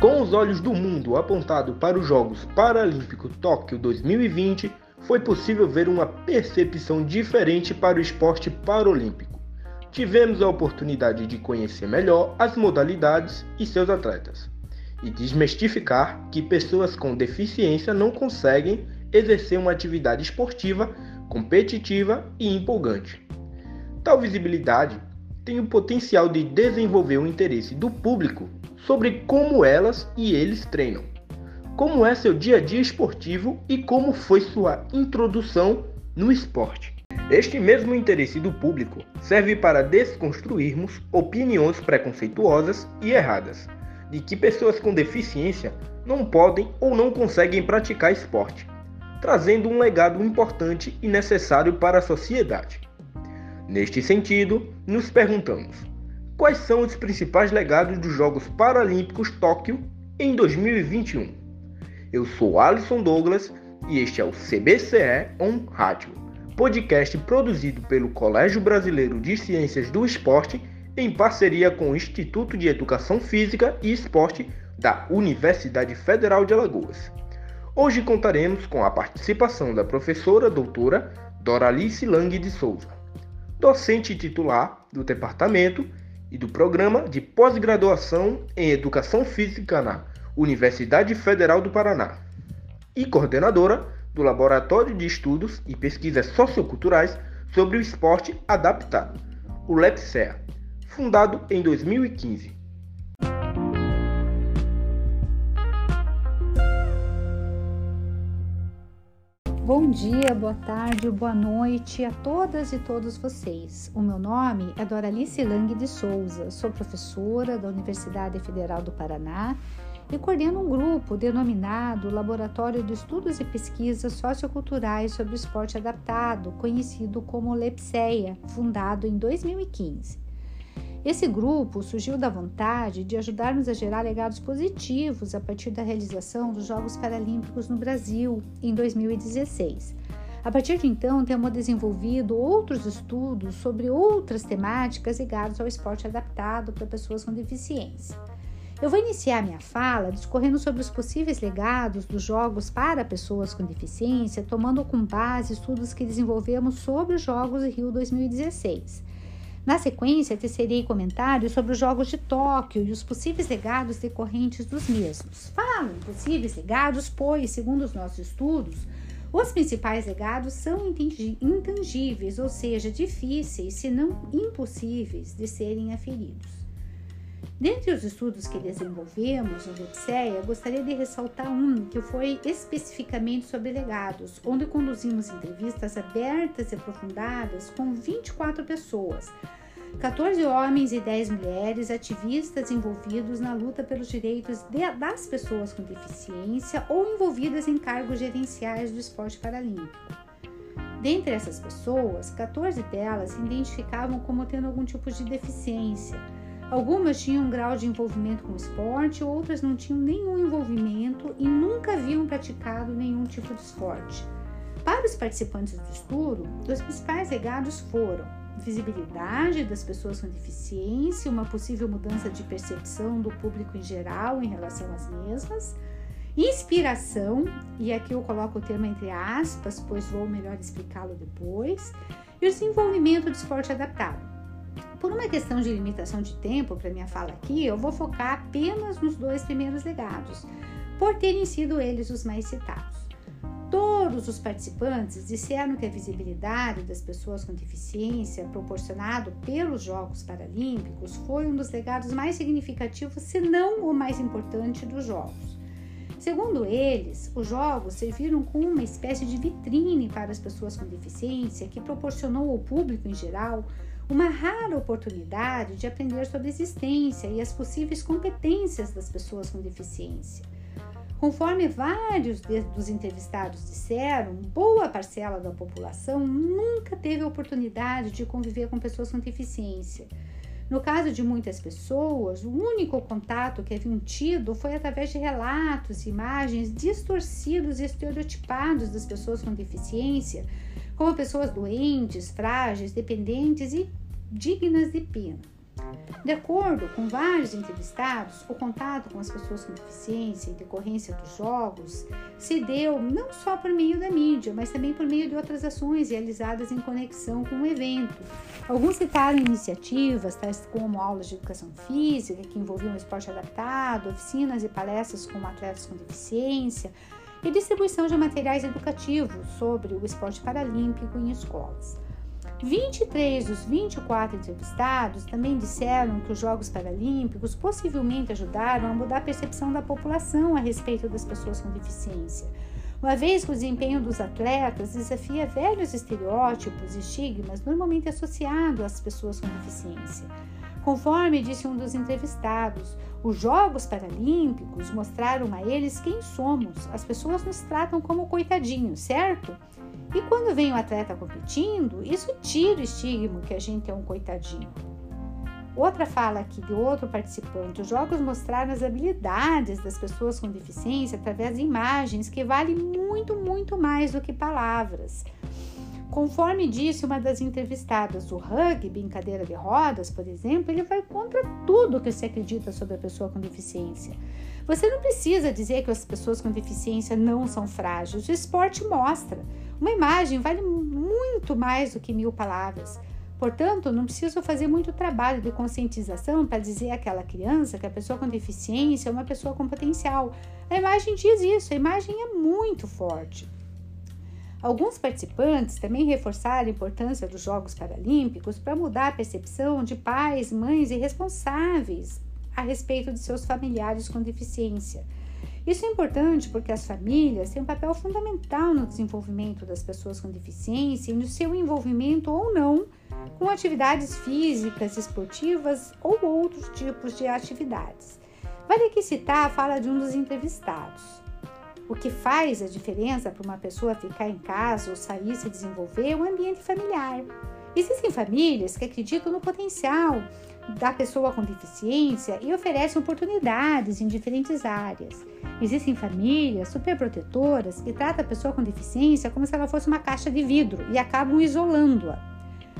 Com os olhos do mundo apontados para os Jogos Paralímpicos Tóquio 2020, foi possível ver uma percepção diferente para o esporte paralímpico. Tivemos a oportunidade de conhecer melhor as modalidades e seus atletas, e desmistificar que pessoas com deficiência não conseguem exercer uma atividade esportiva competitiva e empolgante. Tal visibilidade tem o potencial de desenvolver o interesse do público sobre como elas e eles treinam, como é seu dia a dia esportivo e como foi sua introdução no esporte. Este mesmo interesse do público serve para desconstruirmos opiniões preconceituosas e erradas de que pessoas com deficiência não podem ou não conseguem praticar esporte, trazendo um legado importante e necessário para a sociedade. Neste sentido, nos perguntamos: quais são os principais legados dos Jogos Paralímpicos Tóquio em 2021? Eu sou Alisson Douglas e este é o CBCE On Rádio, podcast produzido pelo Colégio Brasileiro de Ciências do Esporte em parceria com o Instituto de Educação Física e Esporte da Universidade Federal de Alagoas. Hoje contaremos com a participação da professora doutora Doralice Lang de Souza docente titular do departamento e do programa de pós-graduação em Educação Física na Universidade Federal do Paraná e coordenadora do Laboratório de Estudos e Pesquisas Socioculturais sobre o Esporte Adaptado, o LEPSEA, fundado em 2015. Bom dia, boa tarde, boa noite a todas e todos vocês. O meu nome é Doralice Lang de Souza, sou professora da Universidade Federal do Paraná e coordeno um grupo denominado Laboratório de Estudos e Pesquisas Socioculturais sobre o Esporte Adaptado, conhecido como LEPSEA, fundado em 2015. Esse grupo surgiu da vontade de ajudar-nos a gerar legados positivos a partir da realização dos Jogos Paralímpicos no Brasil em 2016. A partir de então, temos desenvolvido outros estudos sobre outras temáticas ligadas ao esporte adaptado para pessoas com deficiência. Eu vou iniciar minha fala discorrendo sobre os possíveis legados dos Jogos para pessoas com deficiência, tomando como base estudos que desenvolvemos sobre os Jogos Rio 2016. Na sequência, tecerei comentários sobre os Jogos de Tóquio e os possíveis legados decorrentes dos mesmos. Falo em possíveis legados, pois, segundo os nossos estudos, os principais legados são intangíveis, ou seja, difíceis, se não impossíveis, de serem aferidos. Dentre os estudos que desenvolvemos no Lexeia, gostaria de ressaltar um que foi especificamente sobre legados, onde conduzimos entrevistas abertas e aprofundadas com 24 pessoas, 14 homens e 10 mulheres ativistas envolvidos na luta pelos direitos de, das pessoas com deficiência ou envolvidas em cargos gerenciais do esporte paralímpico. Dentre essas pessoas, 14 delas se identificavam como tendo algum tipo de deficiência Algumas tinham um grau de envolvimento com o esporte, outras não tinham nenhum envolvimento e nunca haviam praticado nenhum tipo de esporte. Para os participantes do estudo, os principais legados foram visibilidade das pessoas com deficiência, uma possível mudança de percepção do público em geral em relação às mesmas, inspiração, e aqui eu coloco o termo entre aspas, pois vou melhor explicá-lo depois, e o desenvolvimento do esporte adaptado. Por uma questão de limitação de tempo para minha fala aqui, eu vou focar apenas nos dois primeiros legados, por terem sido eles os mais citados. Todos os participantes disseram que a visibilidade das pessoas com deficiência proporcionado pelos Jogos Paralímpicos foi um dos legados mais significativos, se não o mais importante dos Jogos. Segundo eles, os jogos serviram como uma espécie de vitrine para as pessoas com deficiência que proporcionou ao público em geral uma rara oportunidade de aprender sobre a existência e as possíveis competências das pessoas com deficiência. Conforme vários dos entrevistados disseram, boa parcela da população nunca teve a oportunidade de conviver com pessoas com deficiência. No caso de muitas pessoas, o único contato que haviam tido foi através de relatos e imagens distorcidos e estereotipados das pessoas com deficiência, como pessoas doentes, frágeis, dependentes e dignas de pena. De acordo com vários entrevistados, o contato com as pessoas com deficiência em decorrência dos jogos se deu não só por meio da mídia, mas também por meio de outras ações realizadas em conexão com o evento. Alguns citaram iniciativas tais como aulas de educação física, que envolviam esporte adaptado, oficinas e palestras com atletas com deficiência, e distribuição de materiais educativos sobre o esporte paralímpico em escolas. 23 dos 24 entrevistados também disseram que os Jogos Paralímpicos possivelmente ajudaram a mudar a percepção da população a respeito das pessoas com deficiência, uma vez que o desempenho dos atletas desafia velhos estereótipos e estigmas normalmente associados às pessoas com deficiência. Conforme disse um dos entrevistados, os Jogos Paralímpicos mostraram a eles quem somos. As pessoas nos tratam como coitadinhos, certo? E quando vem o atleta competindo, isso tira o estigma que a gente é um coitadinho. Outra fala aqui de outro participante: os jogos mostraram as habilidades das pessoas com deficiência através de imagens que valem muito, muito mais do que palavras. Conforme disse uma das entrevistadas, o rugby em cadeira de rodas, por exemplo, ele vai contra tudo que se acredita sobre a pessoa com deficiência. Você não precisa dizer que as pessoas com deficiência não são frágeis. O esporte mostra. Uma imagem vale muito mais do que mil palavras. Portanto, não preciso fazer muito trabalho de conscientização para dizer àquela criança que a pessoa com deficiência é uma pessoa com potencial. A imagem diz isso, a imagem é muito forte. Alguns participantes também reforçaram a importância dos Jogos Paralímpicos para mudar a percepção de pais, mães e responsáveis a respeito de seus familiares com deficiência. Isso é importante porque as famílias têm um papel fundamental no desenvolvimento das pessoas com deficiência e no seu envolvimento ou não com atividades físicas, esportivas ou outros tipos de atividades. Vale aqui citar a fala de um dos entrevistados. O que faz a diferença para uma pessoa ficar em casa ou sair se desenvolver é o ambiente familiar. Existem famílias que acreditam no potencial da pessoa com deficiência e oferecem oportunidades em diferentes áreas. Existem famílias superprotetoras que tratam a pessoa com deficiência como se ela fosse uma caixa de vidro e acabam isolando-a.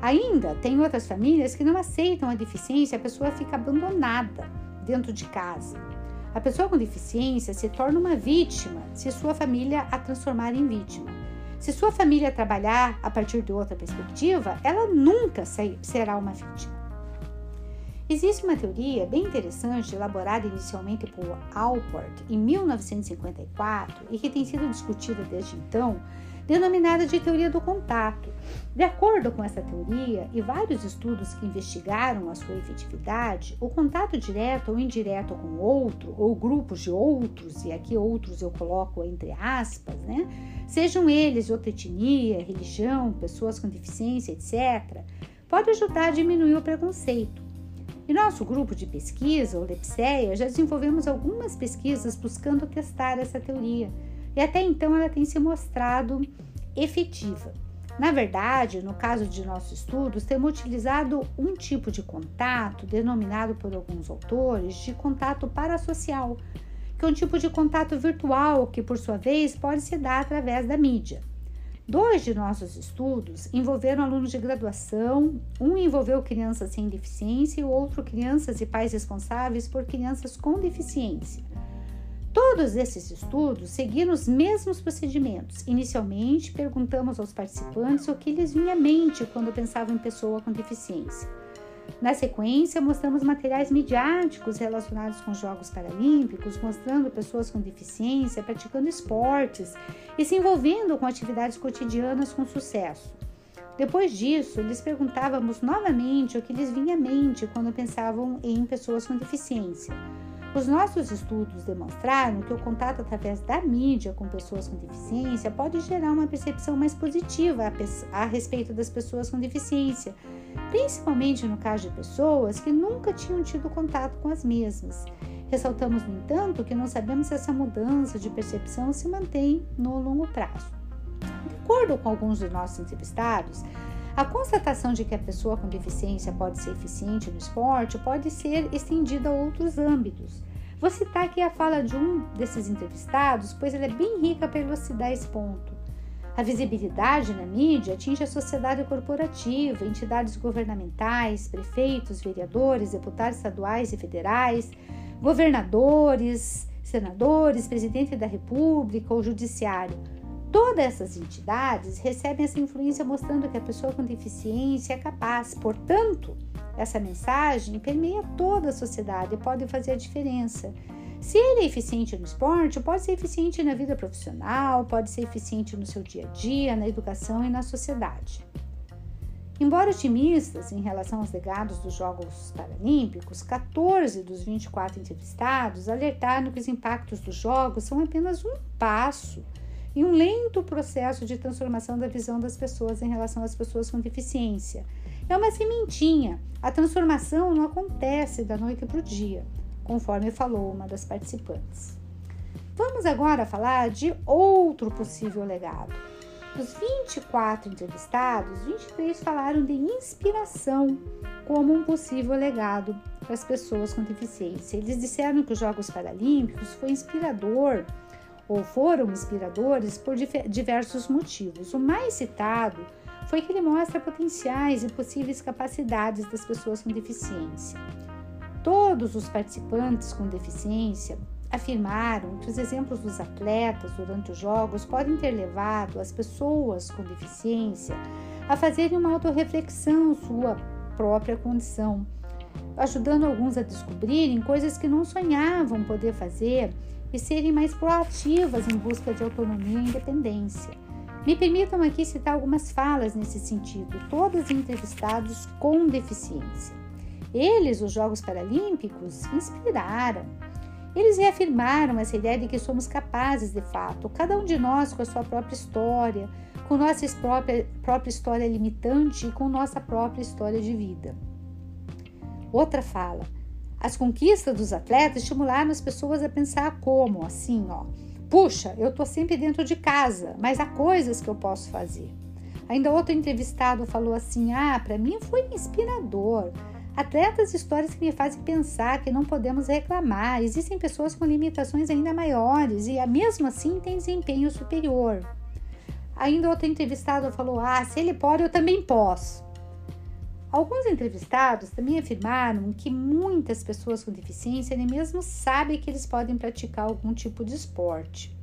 Ainda tem outras famílias que não aceitam a deficiência e a pessoa fica abandonada dentro de casa. A pessoa com deficiência se torna uma vítima se sua família a transformar em vítima. Se sua família trabalhar a partir de outra perspectiva, ela nunca será uma vítima. Existe uma teoria bem interessante elaborada inicialmente por Alport em 1954 e que tem sido discutida desde então, denominada de teoria do contato. De acordo com essa teoria e vários estudos que investigaram a sua efetividade, o contato direto ou indireto com outro ou grupos de outros, e aqui outros eu coloco entre aspas, né? Sejam eles outra etnia, religião, pessoas com deficiência, etc., pode ajudar a diminuir o preconceito. Em nosso grupo de pesquisa, o Lepseia, já desenvolvemos algumas pesquisas buscando testar essa teoria e até então ela tem se mostrado efetiva. Na verdade, no caso de nossos estudos, temos utilizado um tipo de contato, denominado por alguns autores de contato parasocial, que é um tipo de contato virtual que, por sua vez, pode se dar através da mídia. Dois de nossos estudos envolveram alunos de graduação, um envolveu crianças sem deficiência e o outro crianças e pais responsáveis por crianças com deficiência. Todos esses estudos seguiram os mesmos procedimentos. Inicialmente, perguntamos aos participantes o que lhes vinha à mente quando pensavam em pessoa com deficiência. Na sequência, mostramos materiais midiáticos relacionados com os Jogos Paralímpicos, mostrando pessoas com deficiência praticando esportes e se envolvendo com atividades cotidianas com sucesso. Depois disso, lhes perguntávamos novamente o que lhes vinha à mente quando pensavam em pessoas com deficiência. Os nossos estudos demonstraram que o contato através da mídia com pessoas com deficiência pode gerar uma percepção mais positiva a, respeito das pessoas com deficiência, principalmente no caso de pessoas que nunca tinham tido contato com as mesmas. Ressaltamos, no entanto, que não sabemos se essa mudança de percepção se mantém no longo prazo. De acordo com alguns de nossos entrevistados, a constatação de que a pessoa com deficiência pode ser eficiente no esporte pode ser estendida a outros âmbitos. Vou citar aqui a fala de um desses entrevistados, pois ela é bem rica para elucidar esse ponto. A visibilidade na mídia atinge a sociedade corporativa, entidades governamentais, prefeitos, vereadores, deputados estaduais e federais, governadores, senadores, presidente da República ou judiciário. Todas essas entidades recebem essa influência mostrando que a pessoa com deficiência é capaz. Portanto, essa mensagem permeia toda a sociedade e pode fazer a diferença. Se ele é eficiente no esporte, pode ser eficiente na vida profissional, pode ser eficiente no seu dia a dia, na educação e na sociedade. Embora otimistas em relação aos legados dos Jogos Paralímpicos, 14 dos 24 entrevistados alertaram que os impactos dos Jogos são apenas um passo em um lento processo de transformação da visão das pessoas em relação às pessoas com deficiência. É uma sementinha. A transformação não acontece da noite para o dia conforme falou uma das participantes. Vamos agora falar de outro possível legado. Dos 24 entrevistados, 23 falaram de inspiração como um possível legado para as pessoas com deficiência. Eles disseram que os Jogos Paralímpicos foi inspirador ou foram inspiradores por diversos motivos. O mais citado foi que ele mostra potenciais e possíveis capacidades das pessoas com deficiência. Todos os participantes com deficiência afirmaram que os exemplos dos atletas durante os Jogos podem ter levado as pessoas com deficiência a fazerem uma autorreflexão sua própria condição, ajudando alguns a descobrirem coisas que não sonhavam poder fazer e serem mais proativas em busca de autonomia e independência. Me permitam aqui citar algumas falas nesse sentido, todas entrevistados com deficiência. Eles, os Jogos Paralímpicos, inspiraram. Eles reafirmaram essa ideia de que somos capazes, de fato, cada um de nós com a sua própria história, com nossa própria, própria história limitante e com nossa própria história de vida. Outra fala. As conquistas dos atletas estimularam as pessoas a pensar como, assim, ó. Puxa, eu tô sempre dentro de casa, mas há coisas que eu posso fazer. Ainda outro entrevistado falou assim: "Ah, para mim foi inspirador. Atletas histórias que me fazem pensar que não podemos reclamar. Existem pessoas com limitações ainda maiores e mesmo assim têm desempenho superior. Ainda outro entrevistado falou: Ah, se ele pode, eu também posso. Alguns entrevistados também afirmaram que muitas pessoas com deficiência nem mesmo sabem que eles podem praticar algum tipo de esporte.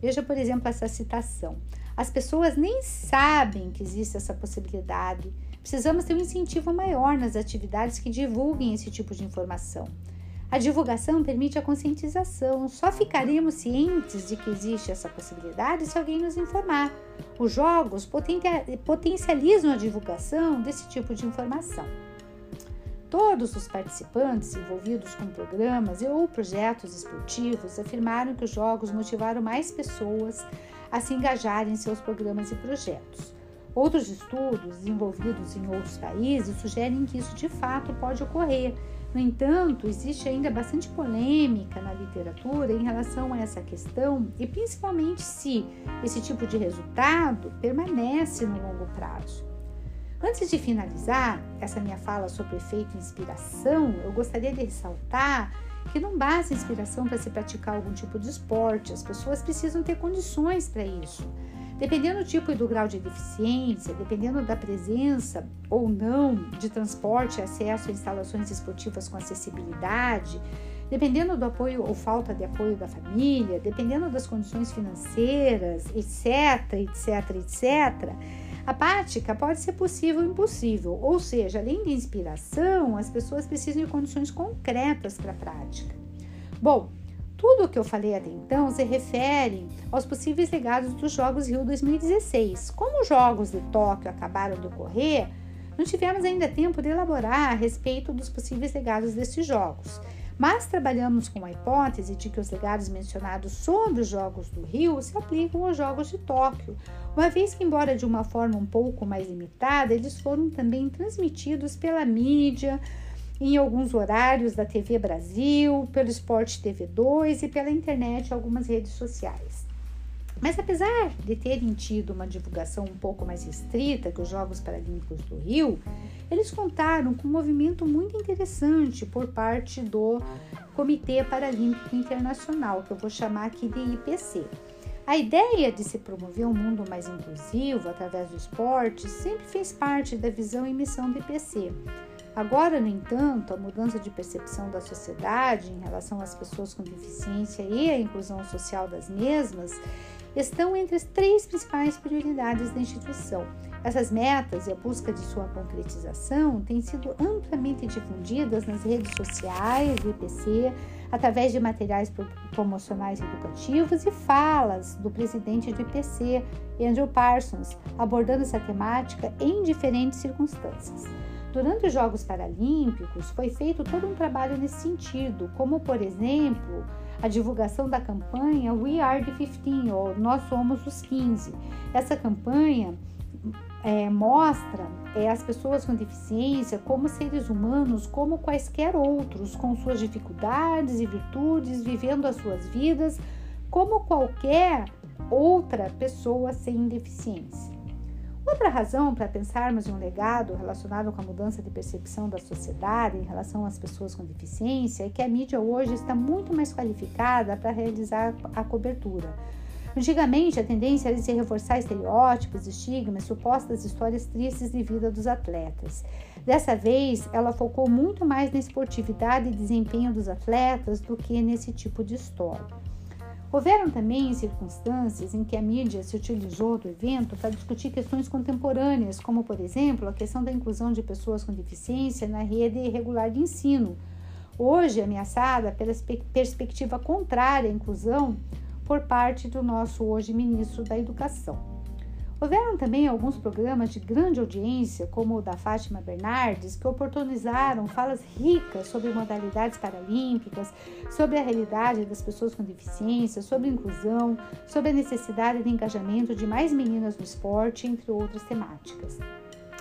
Veja, por exemplo, essa citação. As pessoas nem sabem que existe essa possibilidade Precisamos ter um incentivo maior nas atividades que divulguem esse tipo de informação. A divulgação permite a conscientização. Só ficaremos cientes de que existe essa possibilidade se alguém nos informar. Os jogos potencializam a divulgação desse tipo de informação. Todos os participantes envolvidos com programas ou projetos esportivos afirmaram que os jogos motivaram mais pessoas a se engajarem em seus programas e projetos. Outros estudos desenvolvidos em outros países sugerem que isso de fato pode ocorrer. No entanto, existe ainda bastante polêmica na literatura em relação a essa questão e principalmente se esse tipo de resultado permanece no longo prazo. Antes de finalizar essa minha fala sobre efeito inspiração, eu gostaria de ressaltar que não basta inspiração para se praticar algum tipo de esporte, as pessoas precisam ter condições para isso. Dependendo do tipo e do grau de deficiência, dependendo da presença ou não de transporte acesso a instalações esportivas com acessibilidade, dependendo do apoio ou falta de apoio da família, dependendo das condições financeiras, etc, etc, etc, a prática pode ser possível ou impossível, ou seja, além de inspiração, as pessoas precisam de condições concretas para a prática. Bom, tudo o que eu falei até então se refere aos possíveis legados dos Jogos Rio 2016. Como os Jogos de Tóquio acabaram de ocorrer, não tivemos ainda tempo de elaborar a respeito dos possíveis legados desses Jogos. Mas trabalhamos com a hipótese de que os legados mencionados sobre os Jogos do Rio se aplicam aos Jogos de Tóquio, uma vez que, embora de uma forma um pouco mais limitada, eles foram também transmitidos pela mídia, em alguns horários da TV Brasil, pelo Esporte TV 2 e pela internet algumas redes sociais. Mas apesar de terem tido uma divulgação um pouco mais restrita que os Jogos Paralímpicos do Rio, eles contaram com um movimento muito interessante por parte do Comitê Paralímpico Internacional, que eu vou chamar aqui de IPC. A ideia de se promover um mundo mais inclusivo através do esporte sempre fez parte da visão e missão do IPC. Agora, no entanto, a mudança de percepção da sociedade em relação às pessoas com deficiência e a inclusão social das mesmas estão entre as três principais prioridades da instituição. Essas metas e a busca de sua concretização têm sido amplamente difundidas nas redes sociais do IPC, através de materiais promocionais educativos e falas do presidente do IPC, Andrew Parsons, abordando essa temática em diferentes circunstâncias. Durante os Jogos Paralímpicos, foi feito todo um trabalho nesse sentido, como, por exemplo, a divulgação da campanha We Are the 15, ou Nós Somos os 15. Essa campanha é, mostra é, as pessoas com deficiência como seres humanos, como quaisquer outros, com suas dificuldades e virtudes, vivendo as suas vidas como qualquer outra pessoa sem deficiência. Outra razão para pensarmos em um legado relacionado com a mudança de percepção da sociedade em relação às pessoas com deficiência é que a mídia hoje está muito mais qualificada para realizar a cobertura. Antigamente, a tendência era se reforçar estereótipos, estigmas, supostas histórias tristes de vida dos atletas. Dessa vez, ela focou muito mais na esportividade e desempenho dos atletas do que nesse tipo de história. Houveram também circunstâncias em que a mídia se utilizou do evento para discutir questões contemporâneas, como, por exemplo, a questão da inclusão de pessoas com deficiência na rede regular de ensino, hoje ameaçada pela perspectiva contrária à inclusão por parte do nosso hoje ministro da Educação. Houveram também alguns programas de grande audiência, como o da Fátima Bernardes, que oportunizaram falas ricas sobre modalidades paralímpicas, sobre a realidade das pessoas com deficiência, sobre inclusão, sobre a necessidade de engajamento de mais meninas no esporte, entre outras temáticas.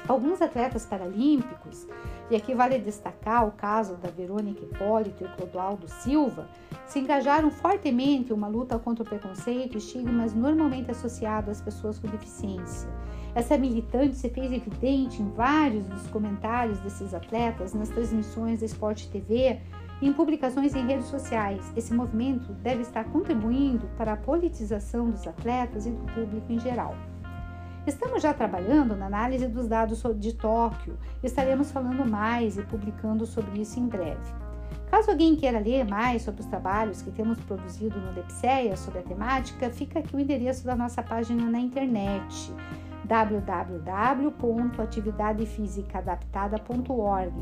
Alguns atletas paralímpicos, e aqui vale destacar o caso da Verônica Hipólito e Clodoaldo Silva, se engajaram fortemente em uma luta contra o preconceito e estigmas normalmente associados às pessoas com deficiência. Essa militante se fez evidente em vários dos comentários desses atletas nas transmissões da Sport TV e em publicações em redes sociais. Esse movimento deve estar contribuindo para a politização dos atletas e do público em geral. Estamos já trabalhando na análise dos dados de Tóquio. Estaremos falando mais e publicando sobre isso em breve. Caso alguém queira ler mais sobre os trabalhos que temos produzido no Lepseia sobre a temática, fica aqui o endereço da nossa página na internet www.atividadefisicaadaptada.org.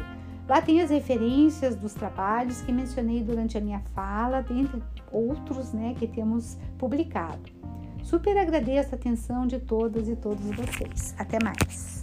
Lá tem as referências dos trabalhos que mencionei durante a minha fala, dentre outros né, que temos publicado. Super agradeço a atenção de todas e todos vocês. Até mais!